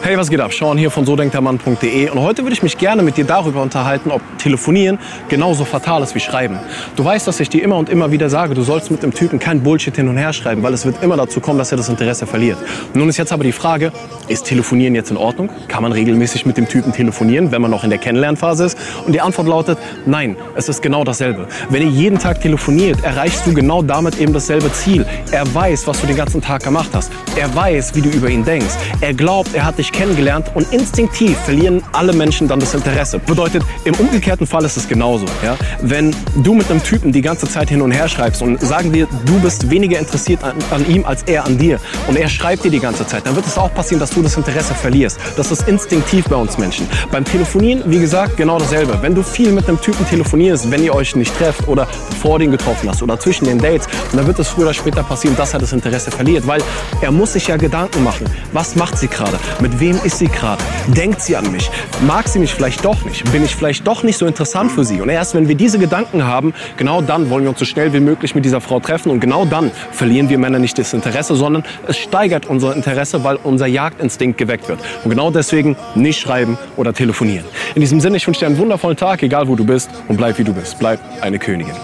Hey, was geht ab? Sean hier von sodenktermann.de und heute würde ich mich gerne mit dir darüber unterhalten, ob Telefonieren genauso fatal ist wie Schreiben. Du weißt, dass ich dir immer und immer wieder sage, du sollst mit dem Typen kein Bullshit hin und her schreiben, weil es wird immer dazu kommen, dass er das Interesse verliert. Nun ist jetzt aber die Frage, ist Telefonieren jetzt in Ordnung? Kann man regelmäßig mit dem Typen telefonieren, wenn man noch in der Kennenlernphase ist? Und die Antwort lautet, nein, es ist genau dasselbe. Wenn ihr jeden Tag telefoniert, erreichst du genau damit eben dasselbe Ziel. Er weiß, was du den ganzen Tag gemacht hast. Er weiß, wie du über ihn denkst. Er glaubt, er hat dich kennengelernt und instinktiv verlieren alle Menschen dann das Interesse. Bedeutet, im umgekehrten Fall ist es genauso. Ja? Wenn du mit einem Typen die ganze Zeit hin und her schreibst und sagen wir, du bist weniger interessiert an, an ihm als er an dir und er schreibt dir die ganze Zeit, dann wird es auch passieren, dass du das Interesse verlierst. Das ist instinktiv bei uns Menschen. Beim Telefonieren, wie gesagt, genau dasselbe. Wenn du viel mit einem Typen telefonierst, wenn ihr euch nicht trefft oder vor den getroffen hast oder zwischen den Dates, dann wird es früher oder später passieren, dass er das Interesse verliert, weil er muss sich ja Gedanken machen. Was macht sie gerade? Mit wem ist sie gerade? Denkt sie an mich? Mag sie mich vielleicht doch nicht? Bin ich vielleicht doch nicht so interessant für sie? Und erst wenn wir diese Gedanken haben, genau dann wollen wir uns so schnell wie möglich mit dieser Frau treffen und genau dann verlieren wir Männer nicht das Interesse, sondern es steigert unser Interesse, weil unser Jagdinstinkt geweckt wird. Und genau deswegen nicht schreiben oder telefonieren. In diesem Sinne, ich wünsche dir einen wundervollen Tag, egal wo du bist und bleib wie du bist. Bleib eine Königin.